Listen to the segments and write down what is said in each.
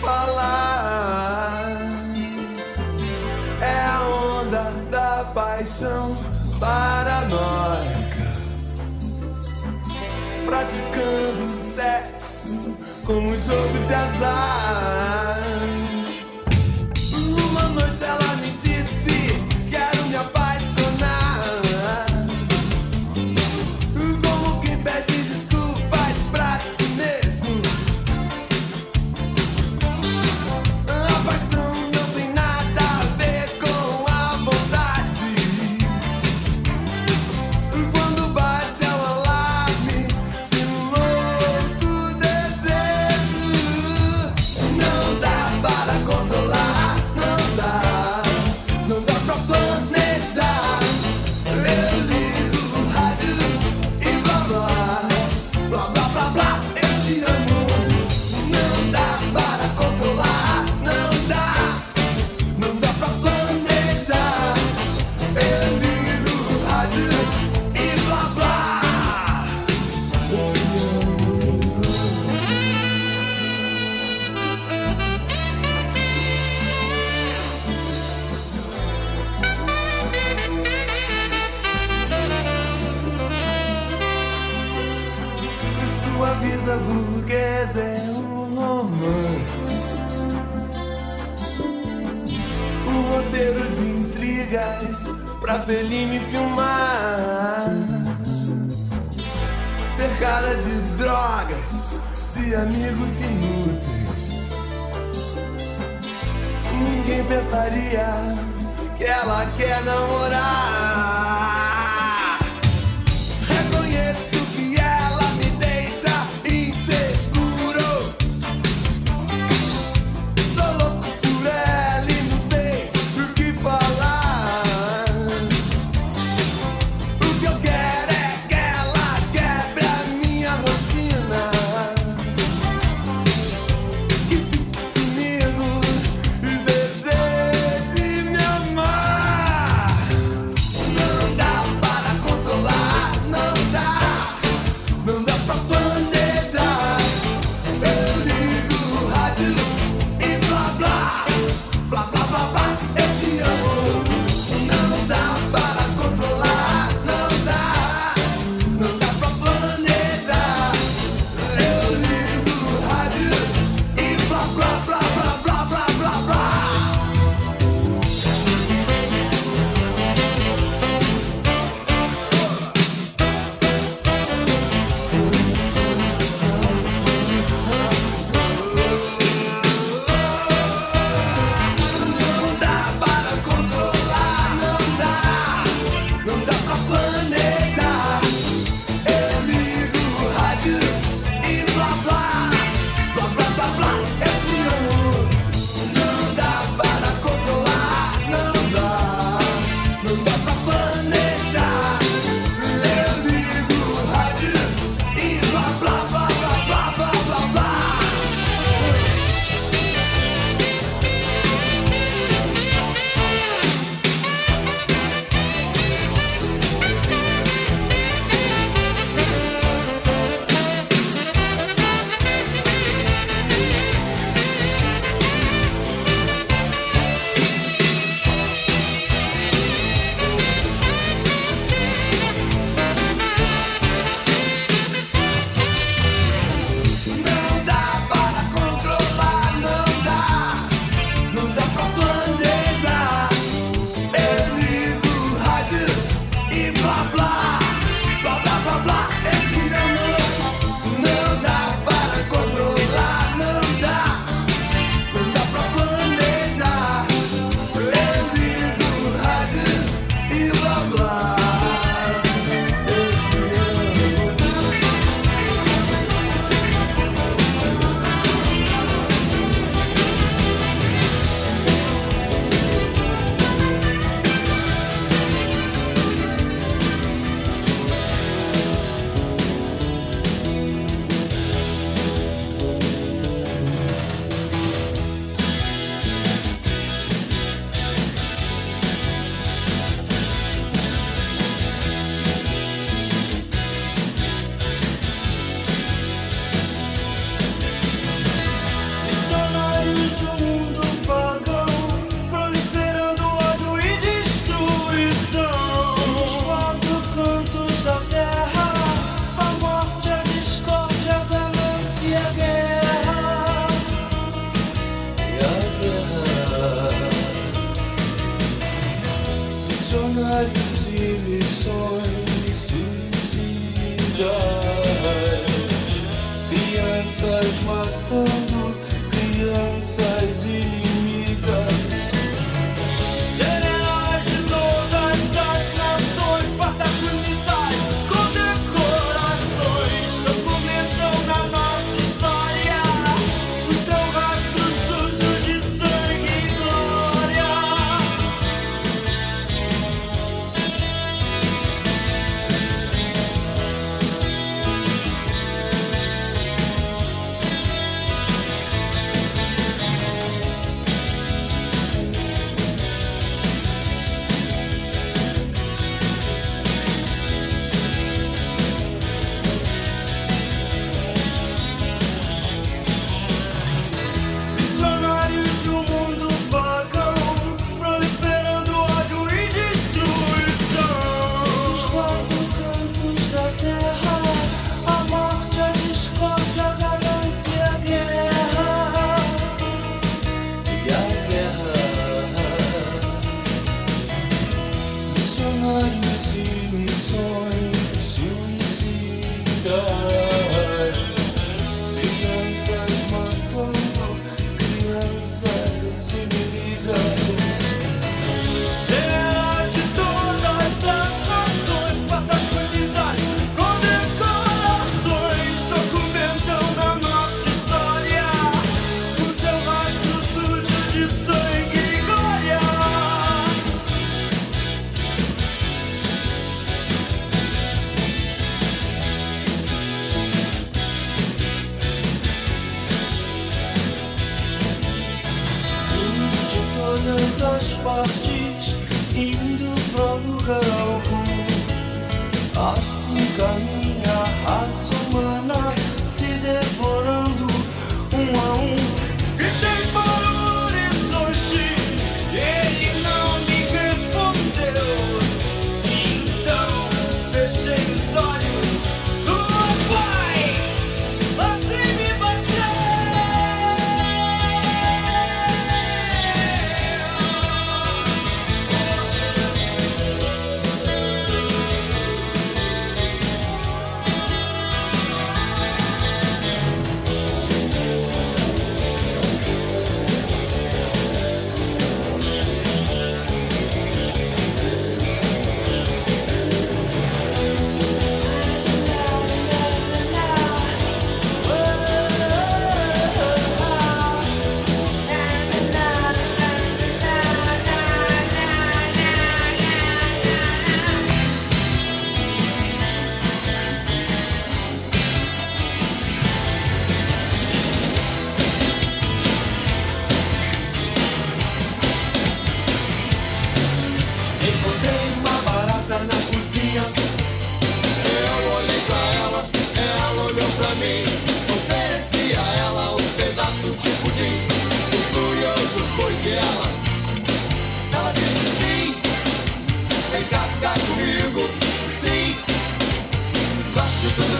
falar. É a onda da paixão paranoica, praticando sexo como um jogo de azar.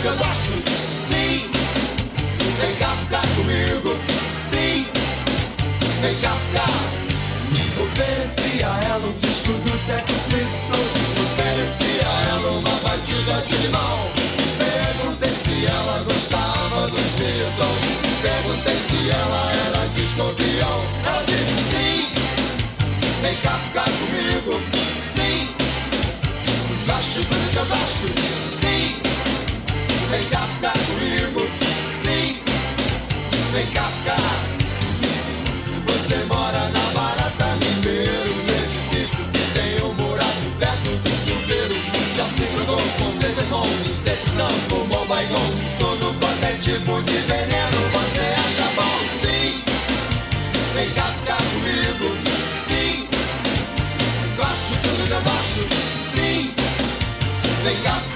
Que eu gosto, sim. Vem cá ficar comigo, sim. Vem cá ficar. Ofereci a ela um disco do Sex Pistols Ofereci a ela uma batida de limão Perguntei se ela gostava dos Beatles Perguntei se ela era de escorpião Ela disse sim Vem cá ficar comigo Sim Gosto tudo que eu gosto Sim ficar comigo. Sim. Vem cá ficar você mora na Barata Ribeiro. Edifício que tem um buraco perto do chuveiro. Já se drogou com telefone Setizão, fumou baigon Tudo quanto é tipo de veneno Você acha bom? Sim. Vem cá ficar comigo. Sim. Gosto tudo que eu gosto. Sim. Vem cá ficar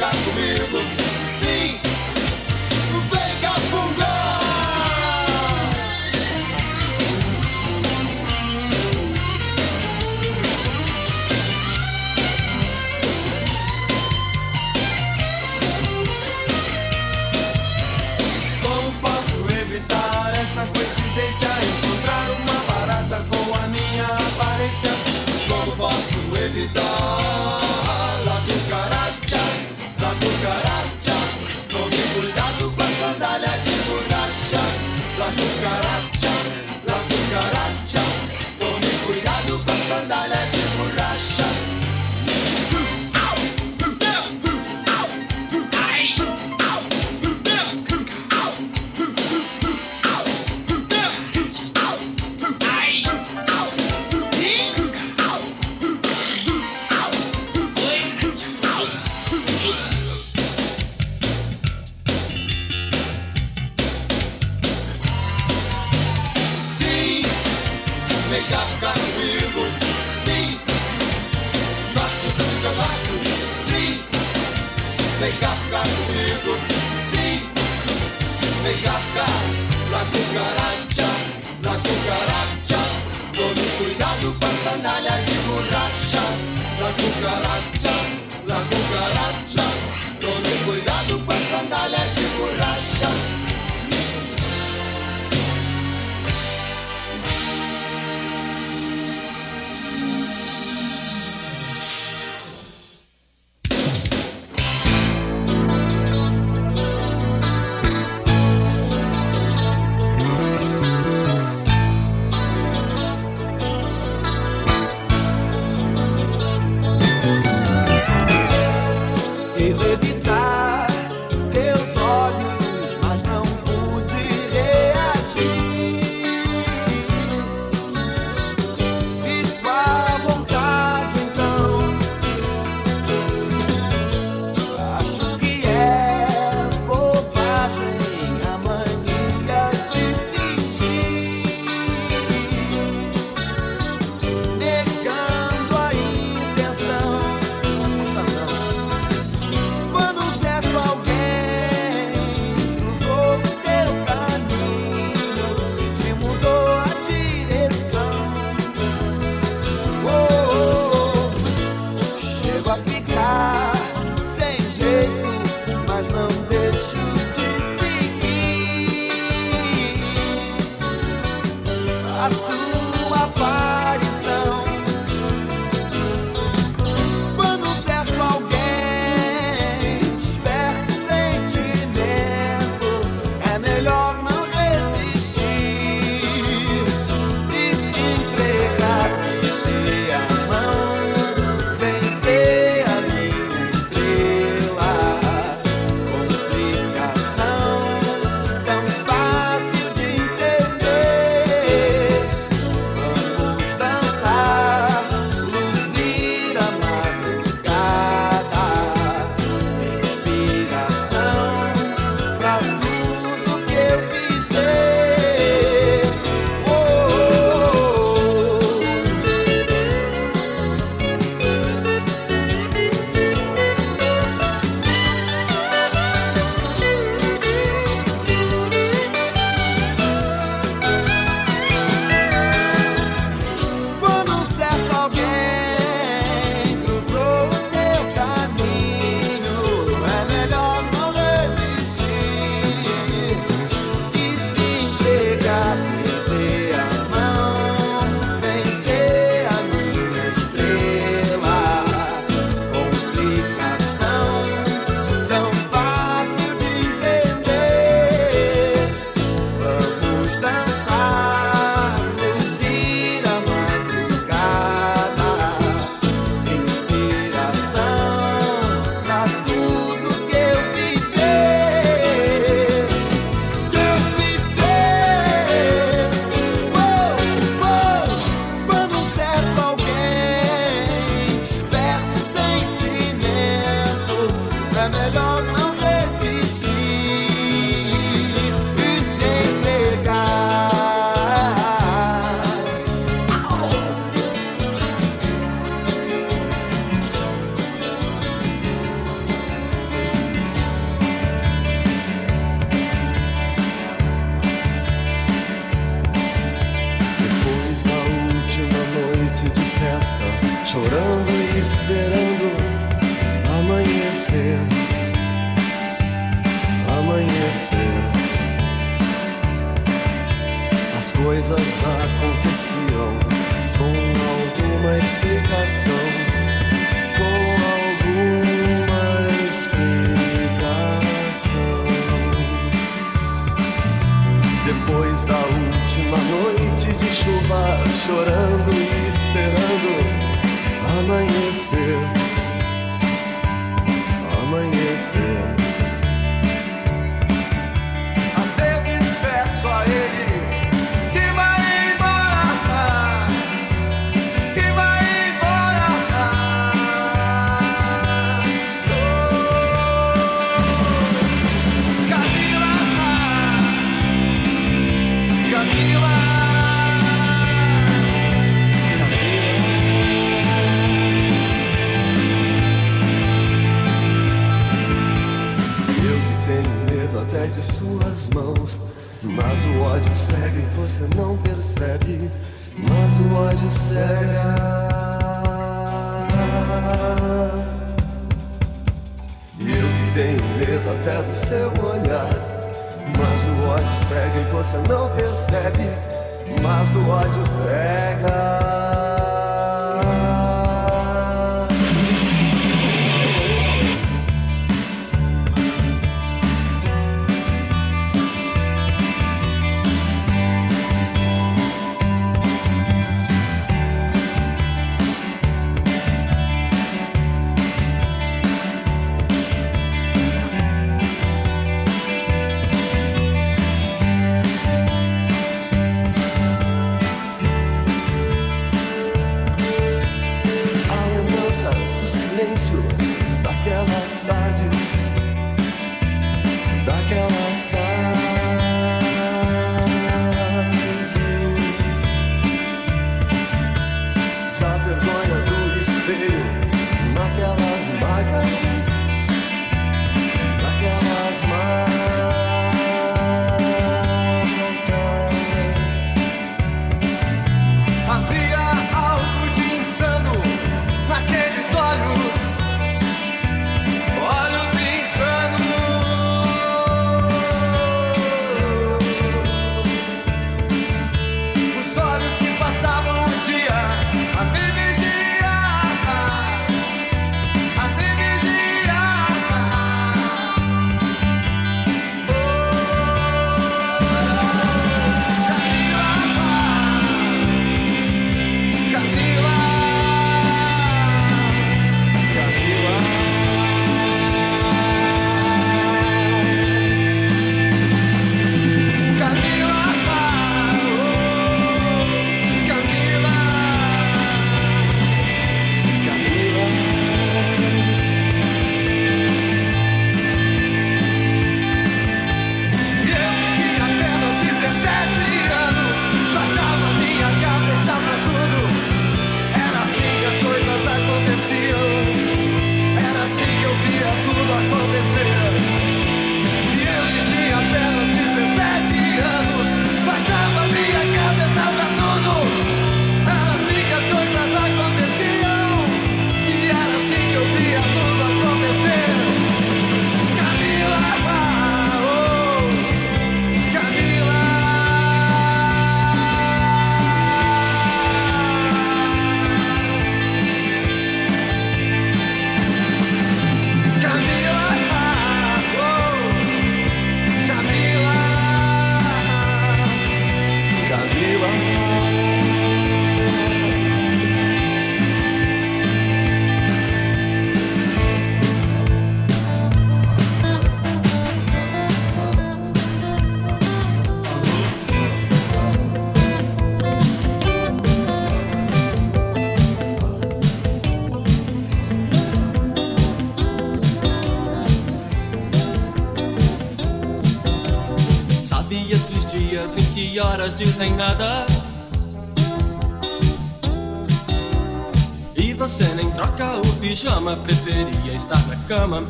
come. I'm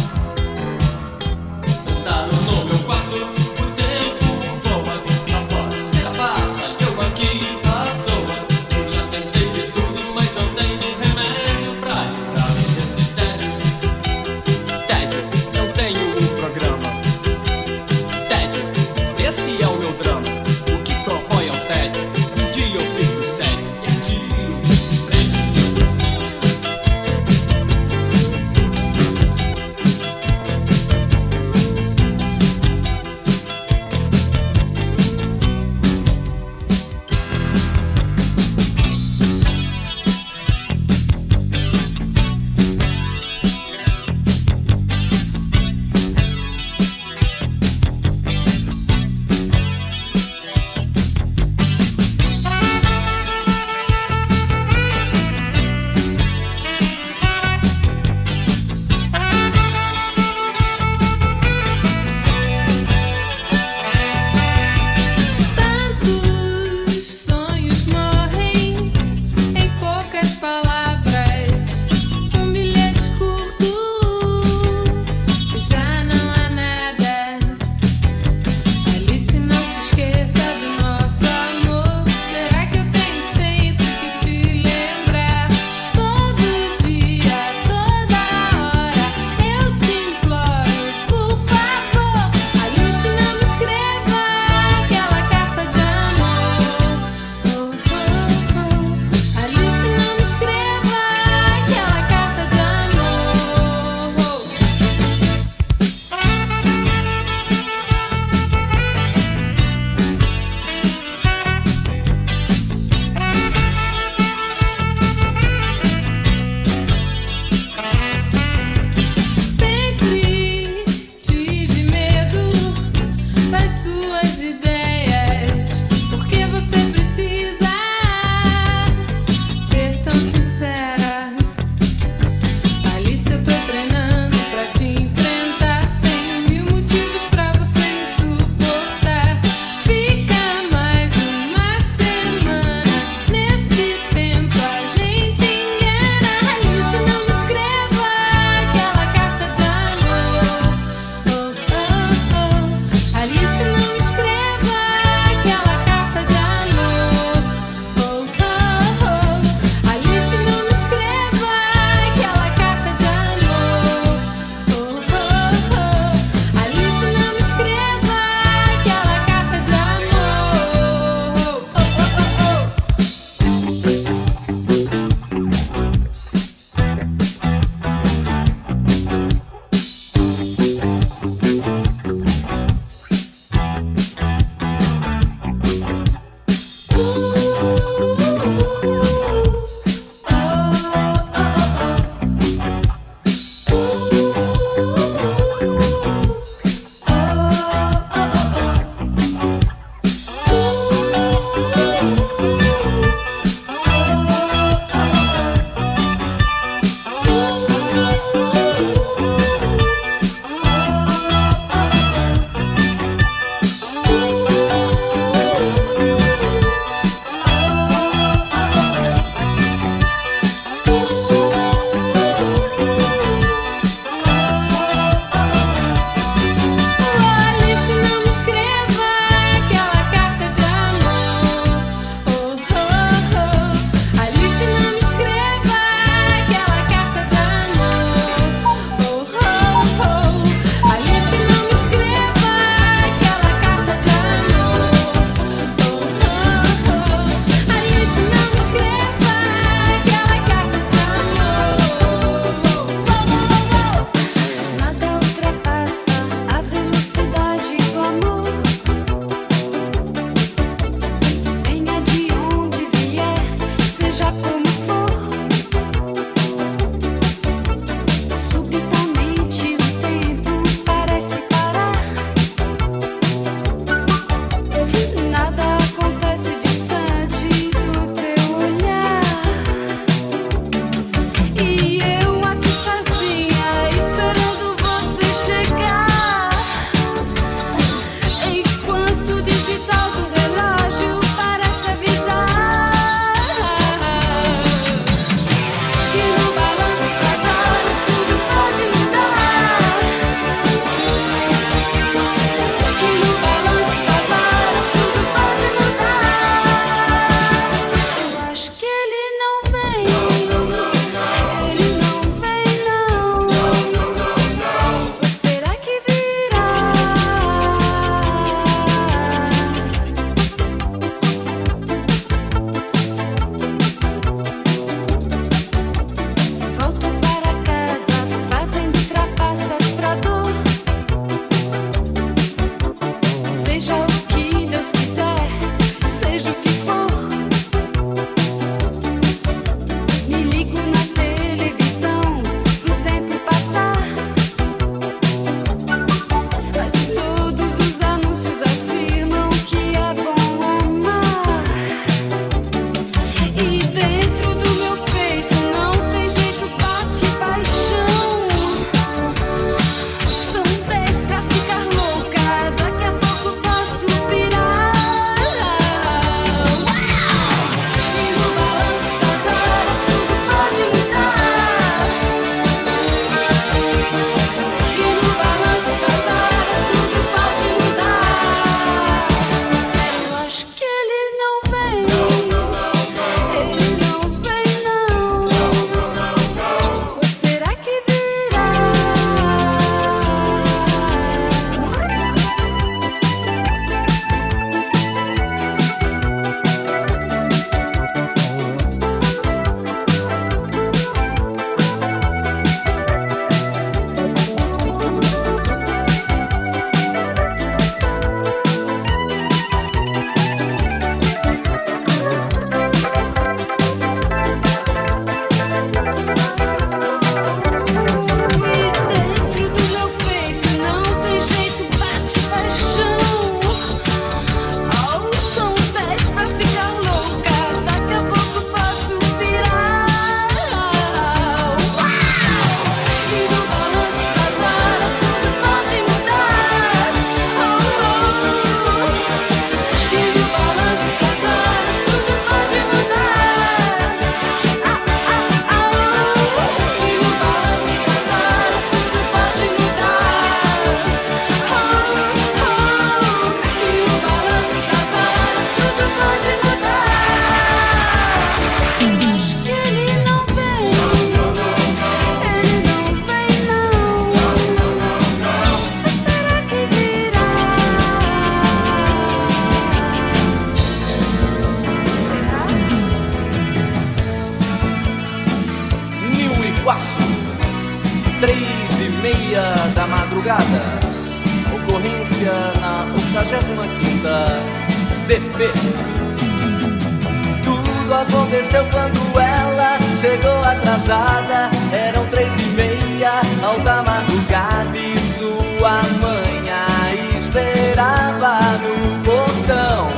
quando ela chegou atrasada. Eram três e meia, alta madrugada, e sua mãe a esperava no portão.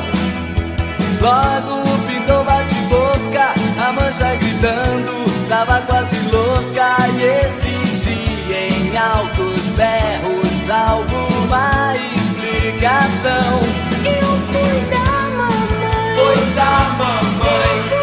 Logo pintou bate-boca, a manja gritando, tava quase louca e exigia em altos berros algo mais explicação. Eu fui da mamãe. Foi da mamãe.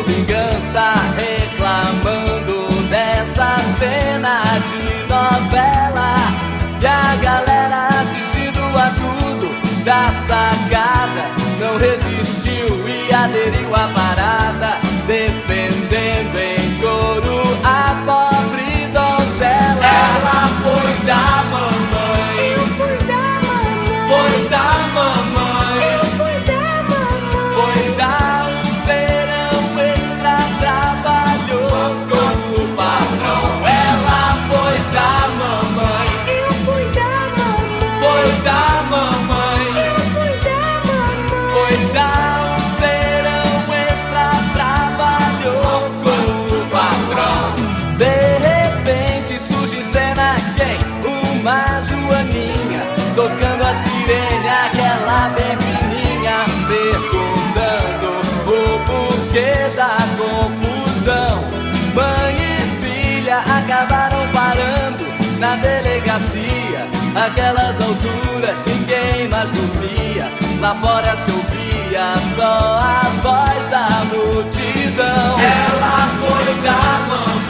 reclamando dessa cena de novela. E a galera assistindo a tudo da sacada não resistiu e aderiu à parada, defendendo em coro a pobre donzela. Ela foi da mamãe. que da confusão. Mãe e filha acabaram parando na delegacia. Aquelas alturas ninguém mais dormia. Lá fora se ouvia só a voz da multidão. Ela foi da mão.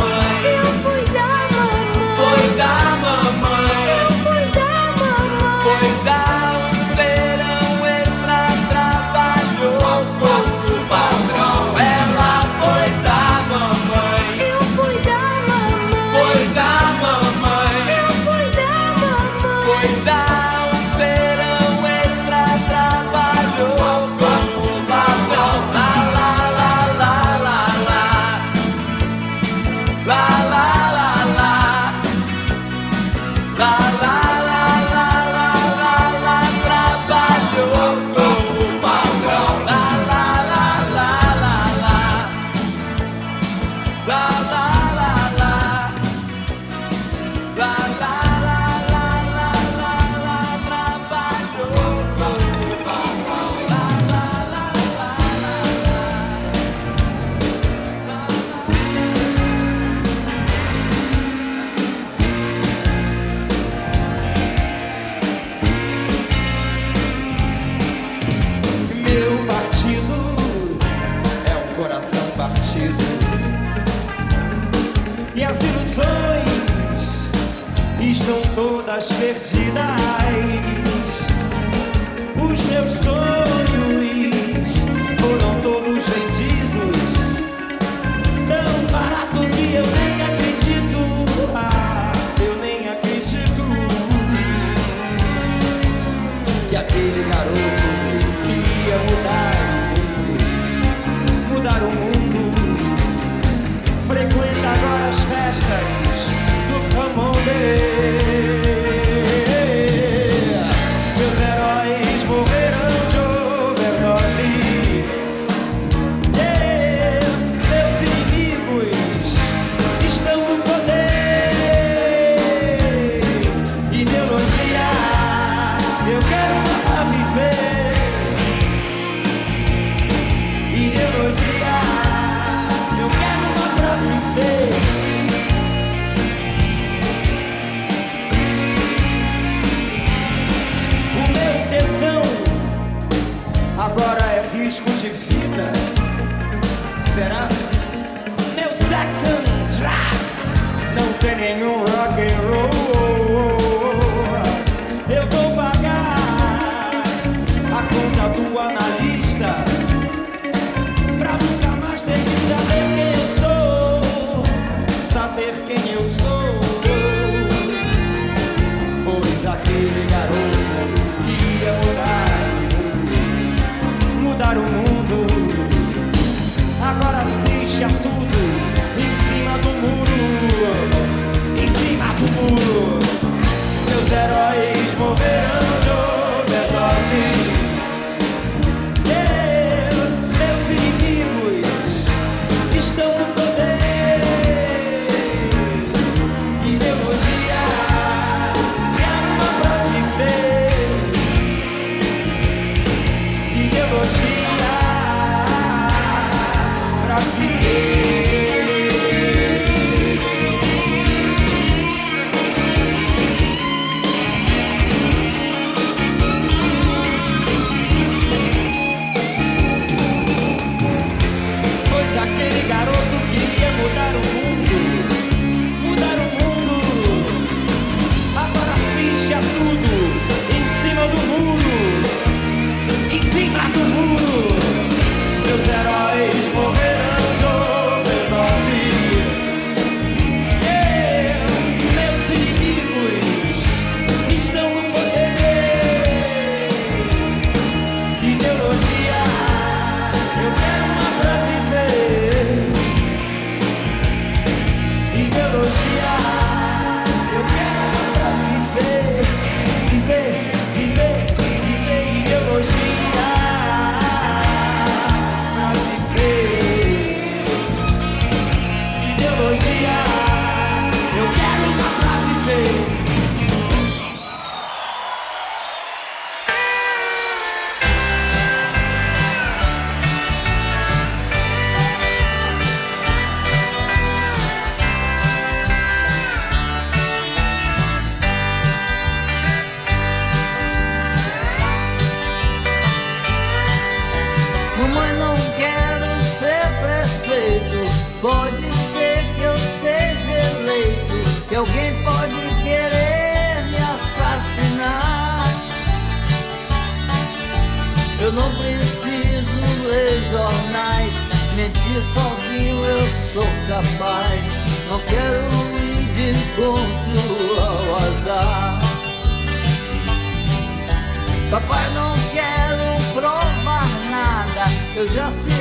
risco de vida. Será? Meu Saxon Drive não tem nenhum. Capaz. Não quero ir de encontro ao azar. Papai, não quero provar nada. Eu já servi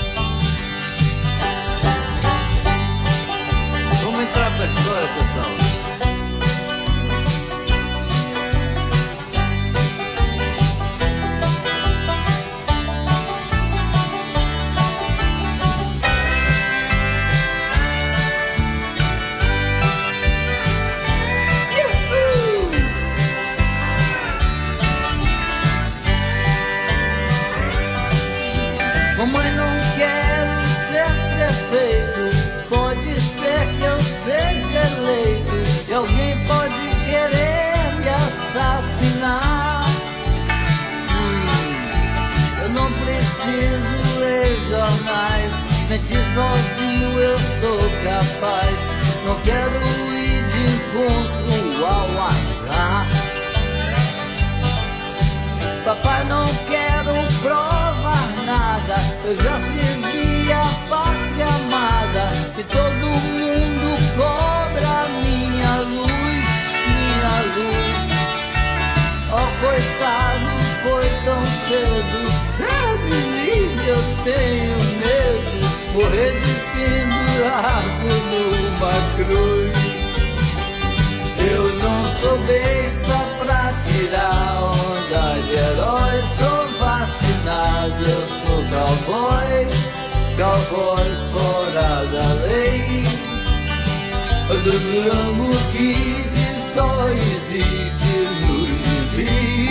Vamos entrar pra história, preciso ler jornais. Mentir sozinho eu sou capaz. Não quero ir de encontro ao azar. Papai, não quero provar nada. Eu já servi a pátria amada. E todo mundo cobra minha luz, minha luz. Oh, coitado, foi tão cedo. Tenho medo. Morrer de pendurado numa cruz. Eu não sou besta pra tirar onda de herói. Sou vacinado, eu sou cowboy, cowboy fora da lei. do Durango Kid só existe no gibi.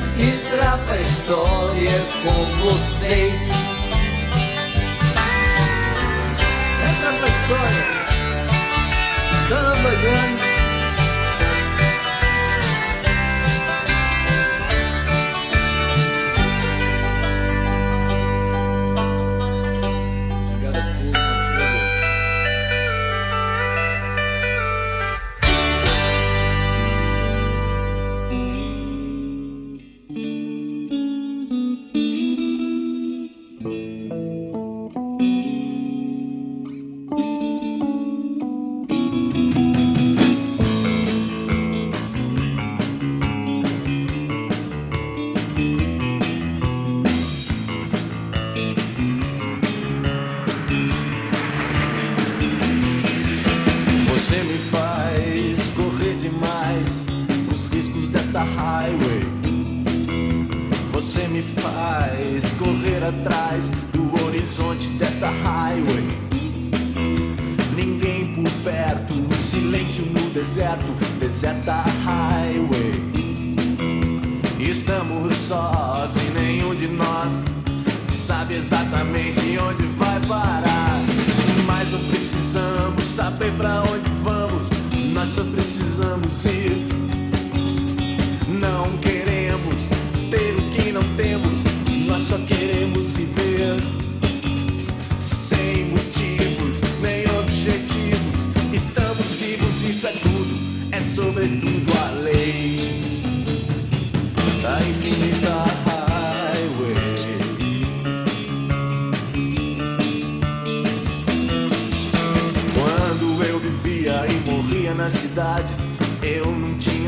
entrar pra história com vocês. Entra pra história. Samba Gun. Desta highway. Você me faz correr atrás do horizonte desta highway. Ninguém por perto, silêncio no deserto, deserta highway. Estamos sós e nenhum de nós sabe exatamente onde vai parar. Mas não precisamos saber pra onde vamos, nós só precisamos ir. Não queremos ter o que não temos, nós só queremos viver. Sem motivos nem objetivos, estamos vivos, isso é tudo, é sobretudo a lei da infinita highway. Quando eu vivia e morria na cidade,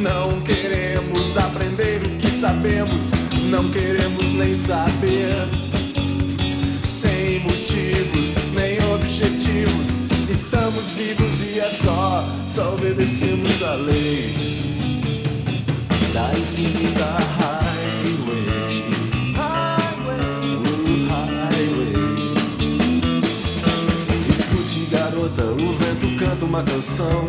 Não queremos aprender o que sabemos, não queremos nem saber. Sem motivos nem objetivos, estamos vivos e é só, só obedecemos a lei da infinita highway. Highway, highway. Escute, garota, o vento canta uma canção.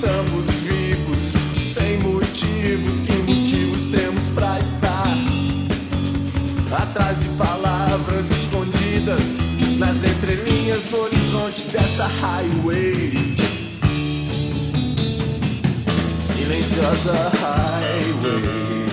Estamos vivos, sem motivos. Que motivos temos pra estar? Atrás de palavras escondidas nas entrelinhas do horizonte dessa highway. Silenciosa highway.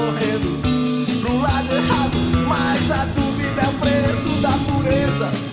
Correndo pro lado errado. Mas a dúvida é o preço da pureza.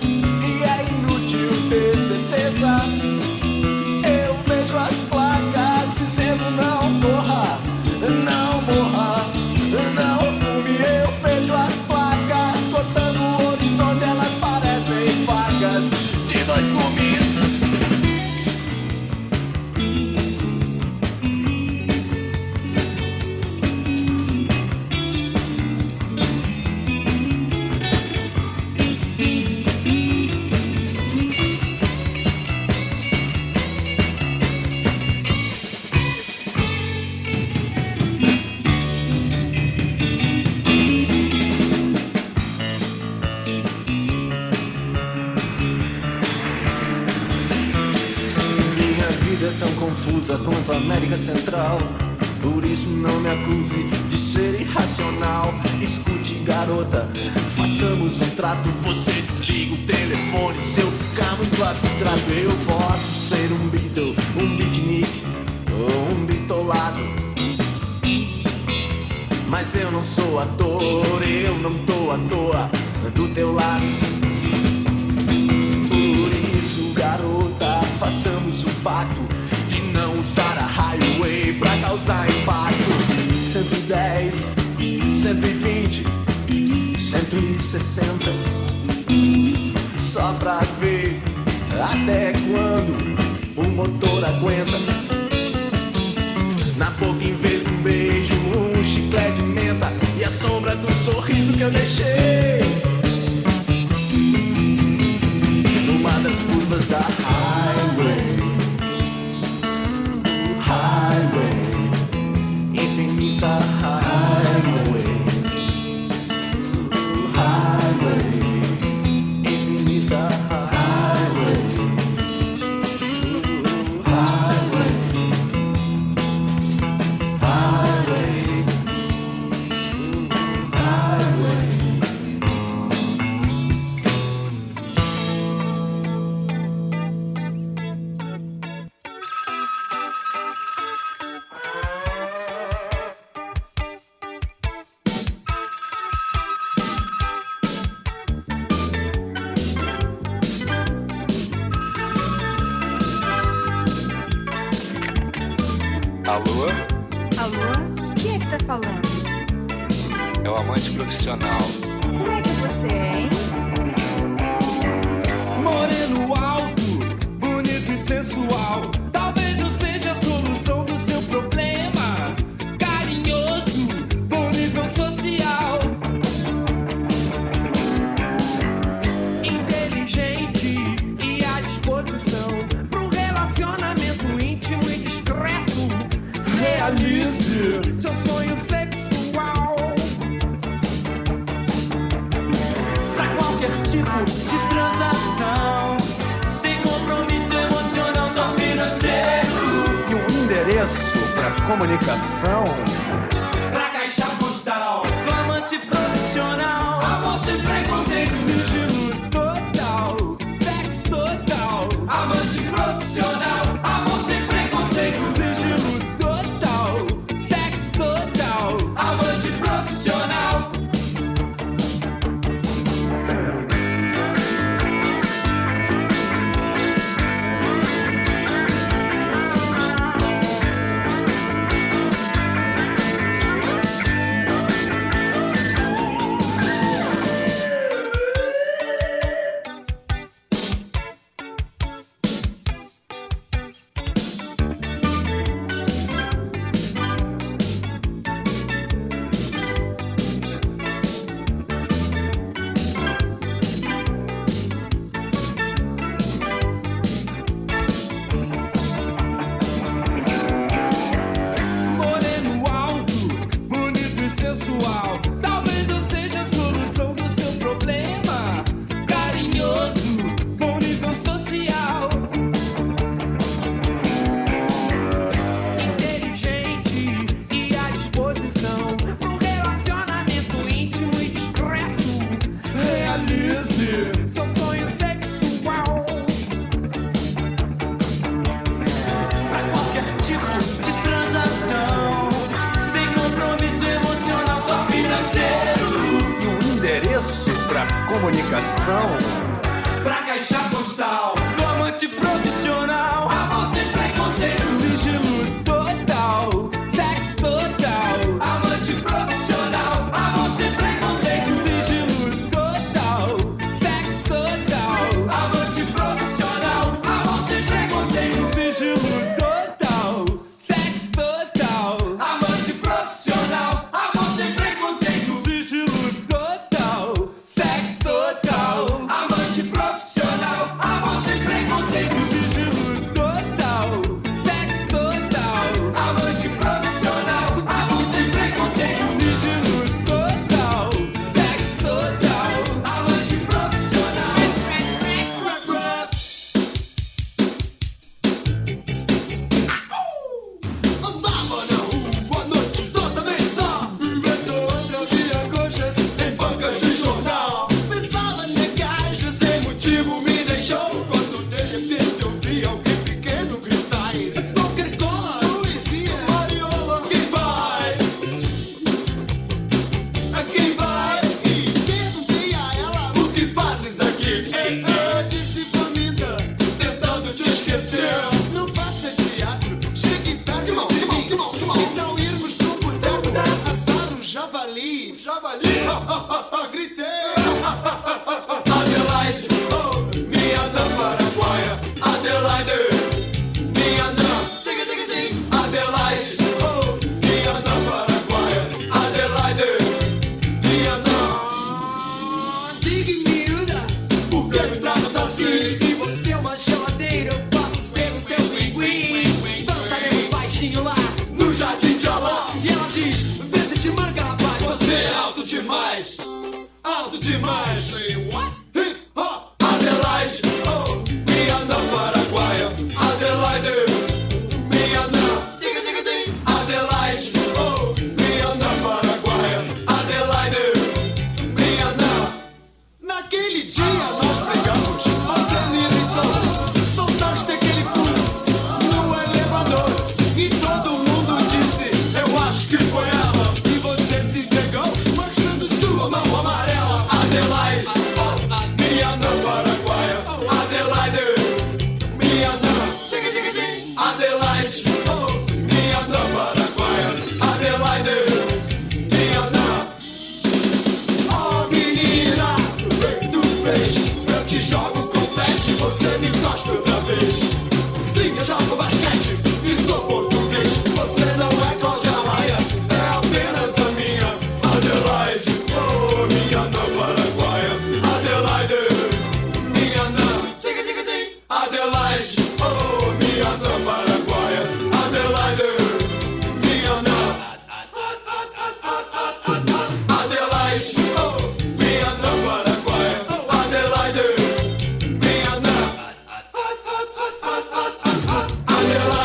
causar impacto. 110, 120, 160. Só pra ver até quando o motor aguenta. Na boca em vez de um beijo, um chiclete de menta e a sombra do sorriso que eu deixei. Numa das curvas da raiva.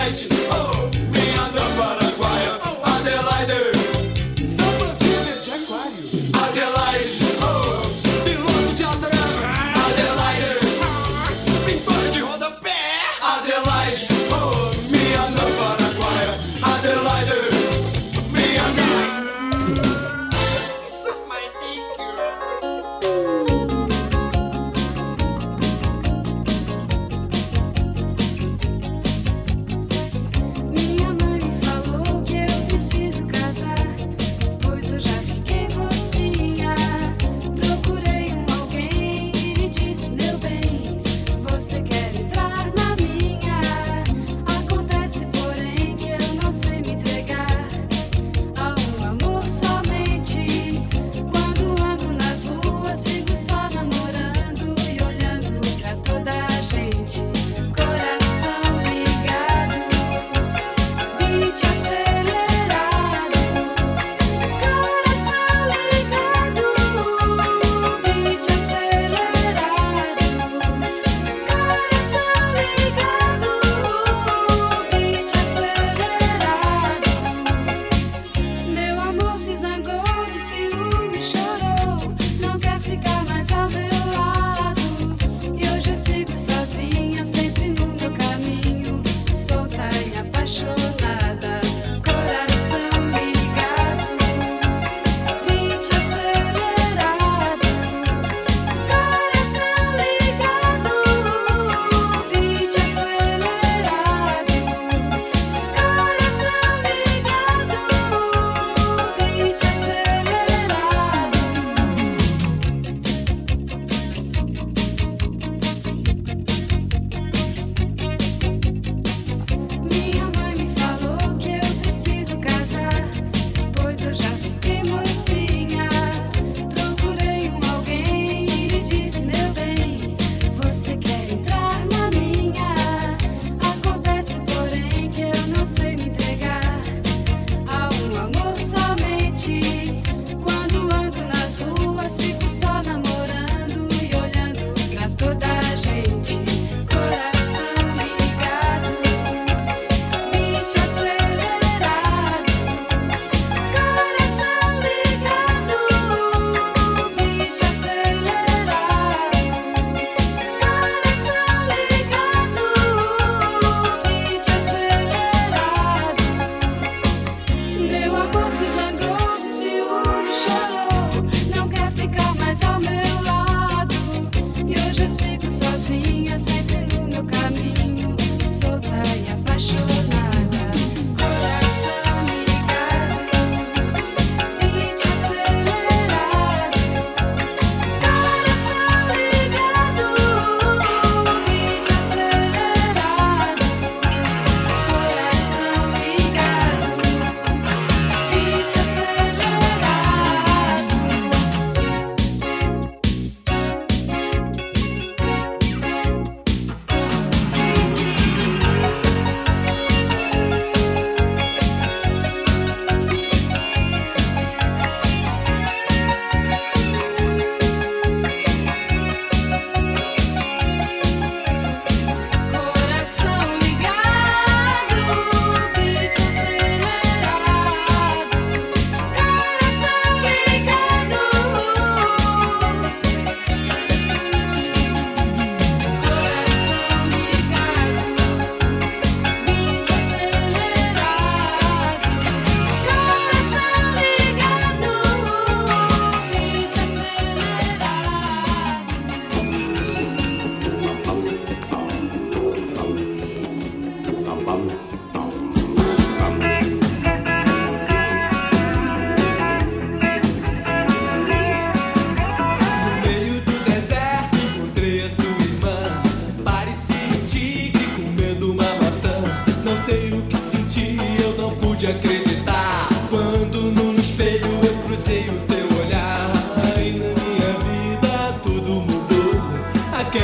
fight you. Oh.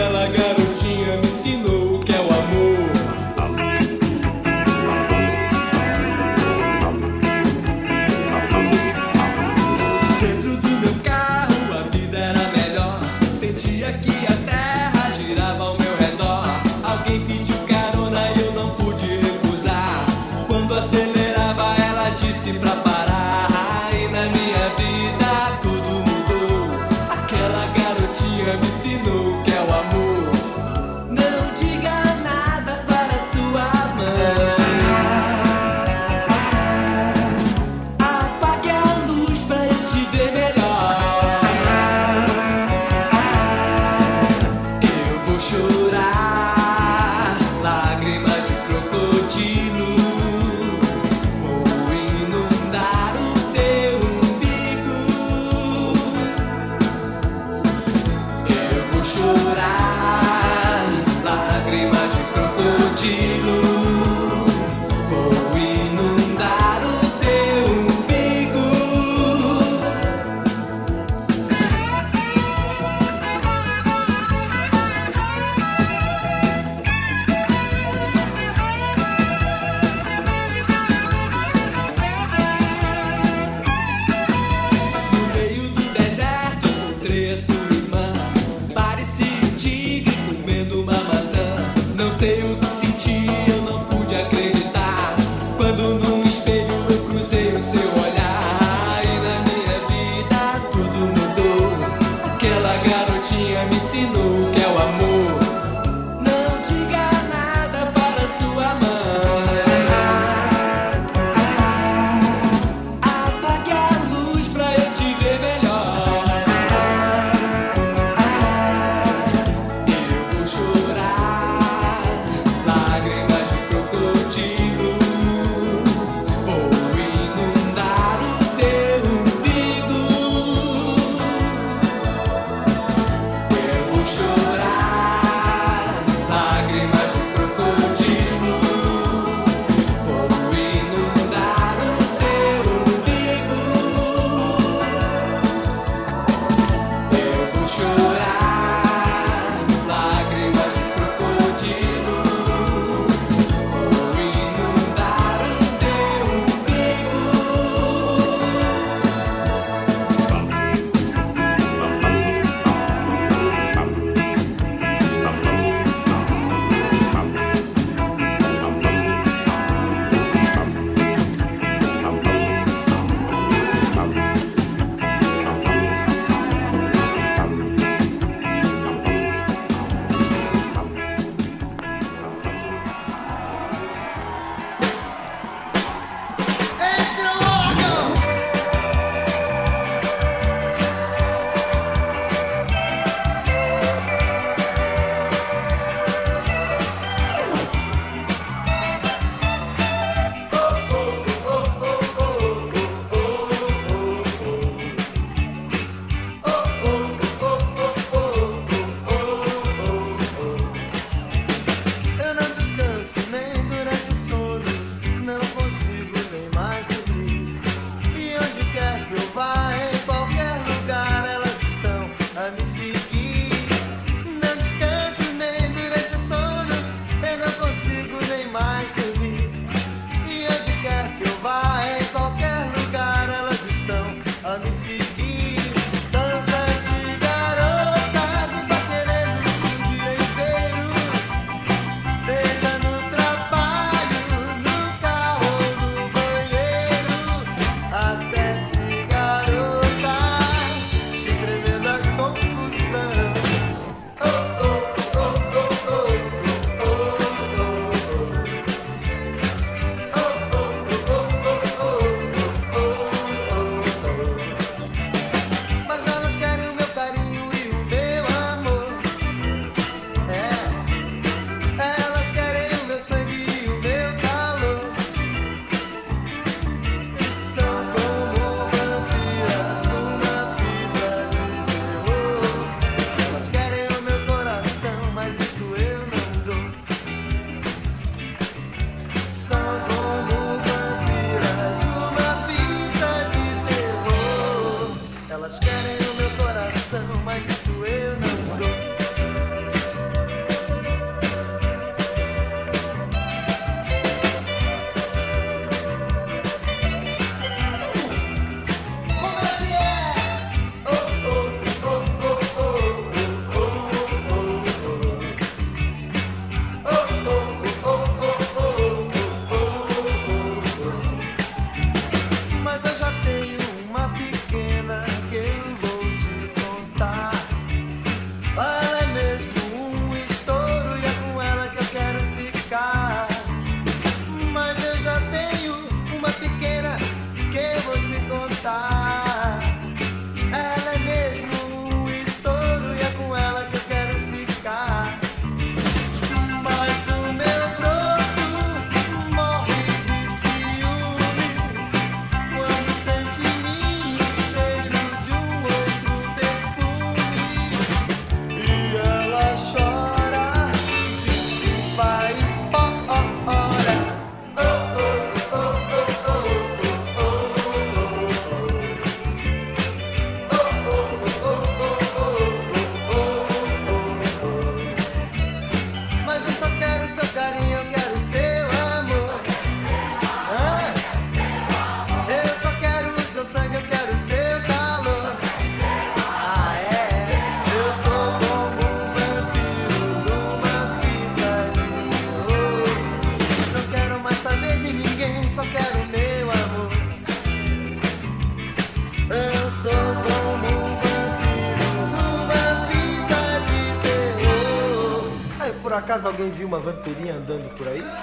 ela ganha. Acaso alguém viu uma vampirinha andando por aí?